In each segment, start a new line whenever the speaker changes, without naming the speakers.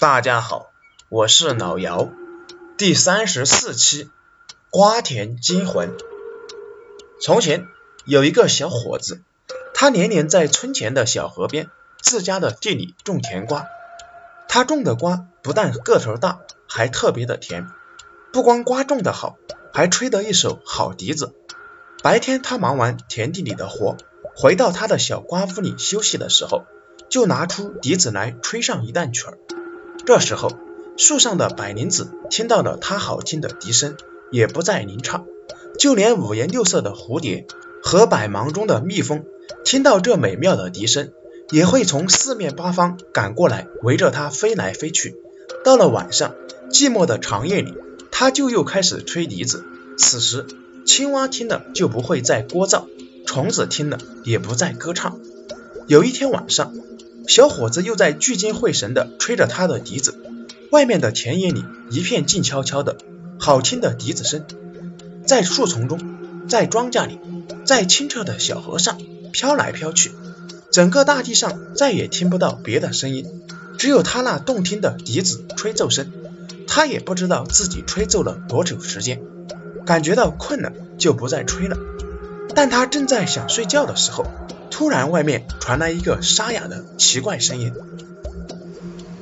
大家好，我是老姚。第三十四期瓜田惊魂。从前有一个小伙子，他年年在村前的小河边自家的地里种甜瓜。他种的瓜不但个头大，还特别的甜。不光瓜种的好，还吹得一手好笛子。白天他忙完田地里的活，回到他的小瓜屋里休息的时候，就拿出笛子来吹上一段曲儿。这时候，树上的百灵子听到了他好听的笛声，也不再吟唱。就连五颜六色的蝴蝶和百忙中的蜜蜂，听到这美妙的笛声，也会从四面八方赶过来，围着它飞来飞去。到了晚上，寂寞的长夜里，它就又开始吹笛子。此时，青蛙听了就不会再聒噪，虫子听了也不再歌唱。有一天晚上，小伙子又在聚精会神地吹着他的笛子，外面的田野里一片静悄悄的，好听的笛子声在树丛中，在庄稼里，在清澈的小河上飘来飘去，整个大地上再也听不到别的声音，只有他那动听的笛子吹奏声。他也不知道自己吹奏了多久时间，感觉到困了就不再吹了。但他正在想睡觉的时候。突然，外面传来一个沙哑的奇怪声音：“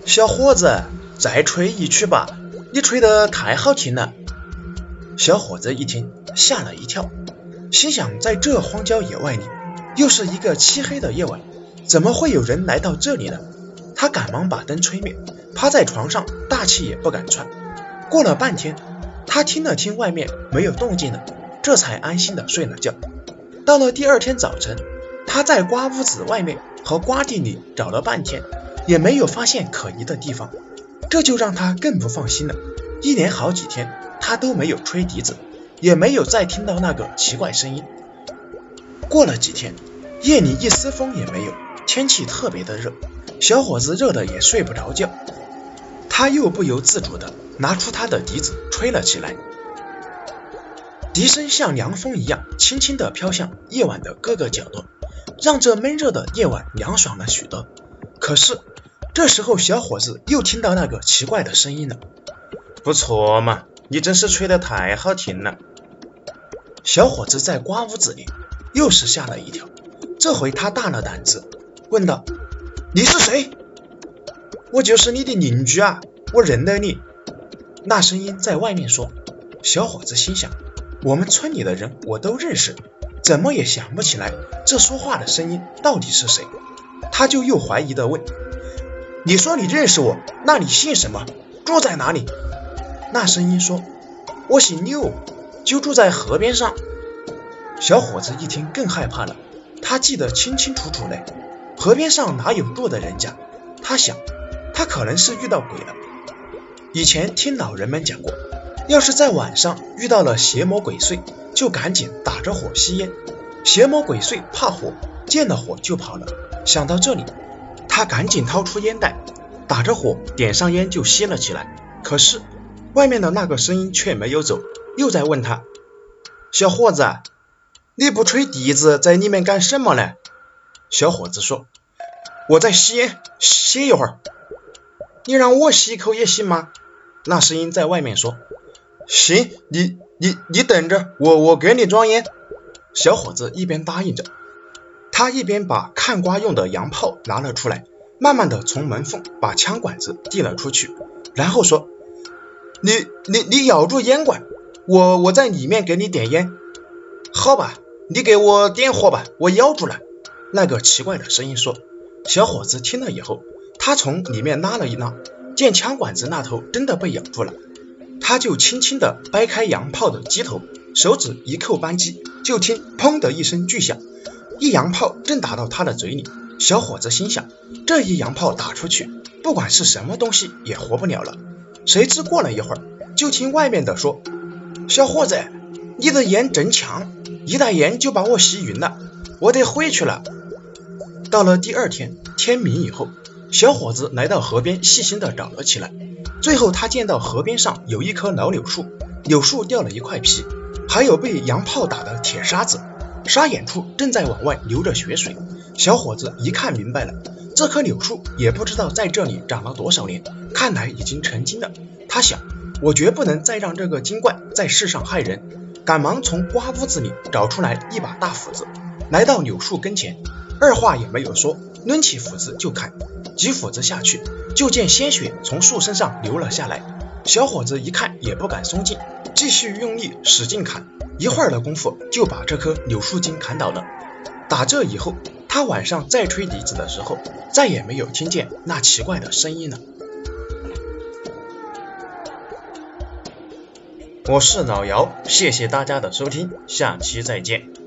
小伙子，再吹一曲吧，你吹得太好听了。”小伙子一听，吓了一跳，心想：在这荒郊野外里，又是一个漆黑的夜晚，怎么会有人来到这里呢？他赶忙把灯吹灭，趴在床上，大气也不敢喘。过了半天，他听了听外面没有动静了，这才安心的睡了觉。到了第二天早晨。他在瓜屋子外面和瓜地里找了半天，也没有发现可疑的地方，这就让他更不放心了。一连好几天，他都没有吹笛子，也没有再听到那个奇怪声音。过了几天，夜里一丝风也没有，天气特别的热，小伙子热的也睡不着觉，他又不由自主的拿出他的笛子吹了起来，笛声像凉风一样，轻轻的飘向夜晚的各个角落。让这闷热的夜晚凉爽了许多。可是这时候，小伙子又听到那个奇怪的声音了。不错嘛，你真是吹得太好听了。小伙子在瓜屋子里又是吓了一跳，这回他大了胆子，问道：“你是谁？”“我就是你的邻居啊，我认得你。”那声音在外面说。小伙子心想：“我们村里的人我都认识。”怎么也想不起来这说话的声音到底是谁，他就又怀疑的问：“你说你认识我，那你姓什么？住在哪里？”那声音说：“我姓六，就住在河边上。”小伙子一听更害怕了，他记得清清楚楚嘞，河边上哪有住的人家？他想，他可能是遇到鬼了。以前听老人们讲过，要是在晚上遇到了邪魔鬼祟。就赶紧打着火吸烟，邪魔鬼祟怕火，见了火就跑了。想到这里，他赶紧掏出烟袋，打着火点上烟就吸了起来。可是外面的那个声音却没有走，又在问他：“小伙子，你不吹笛子，在里面干什么呢？”小伙子说：“我在吸烟，歇一会儿。”你让我吸一口也行吗？那声音在外面说：“行，你。”你你等着，我我给你装烟。小伙子一边答应着，他一边把看瓜用的洋炮拿了出来，慢慢的从门缝把枪管子递了出去，然后说：“你你你咬住烟管，我我在里面给你点烟。”好吧，你给我点火吧，我咬住了。那个奇怪的声音说。小伙子听了以后，他从里面拉了一拉，见枪管子那头真的被咬住了。他就轻轻地掰开洋炮的机头，手指一扣扳机，就听砰的一声巨响，一洋炮正打到他的嘴里。小伙子心想，这一洋炮打出去，不管是什么东西也活不了了。谁知过了一会儿，就听外面的说：“小伙子，你的烟真强，一袋烟就把我吸晕了，我得回去了。”到了第二天天明以后，小伙子来到河边，细心的找了起来。最后，他见到河边上有一棵老柳树，柳树掉了一块皮，还有被洋炮打的铁沙子，沙眼处正在往外流着血水。小伙子一看明白了，这棵柳树也不知道在这里长了多少年，看来已经成精了。他想，我绝不能再让这个精怪在世上害人，赶忙从瓜屋子里找出来一把大斧子，来到柳树跟前，二话也没有说，抡起斧子就砍。几斧子下去，就见鲜血从树身上流了下来。小伙子一看也不敢松劲，继续用力使劲砍。一会儿的功夫，就把这棵柳树精砍倒了。打这以后，他晚上再吹笛子的时候，再也没有听见那奇怪的声音了。我是老姚，谢谢大家的收听，下期再见。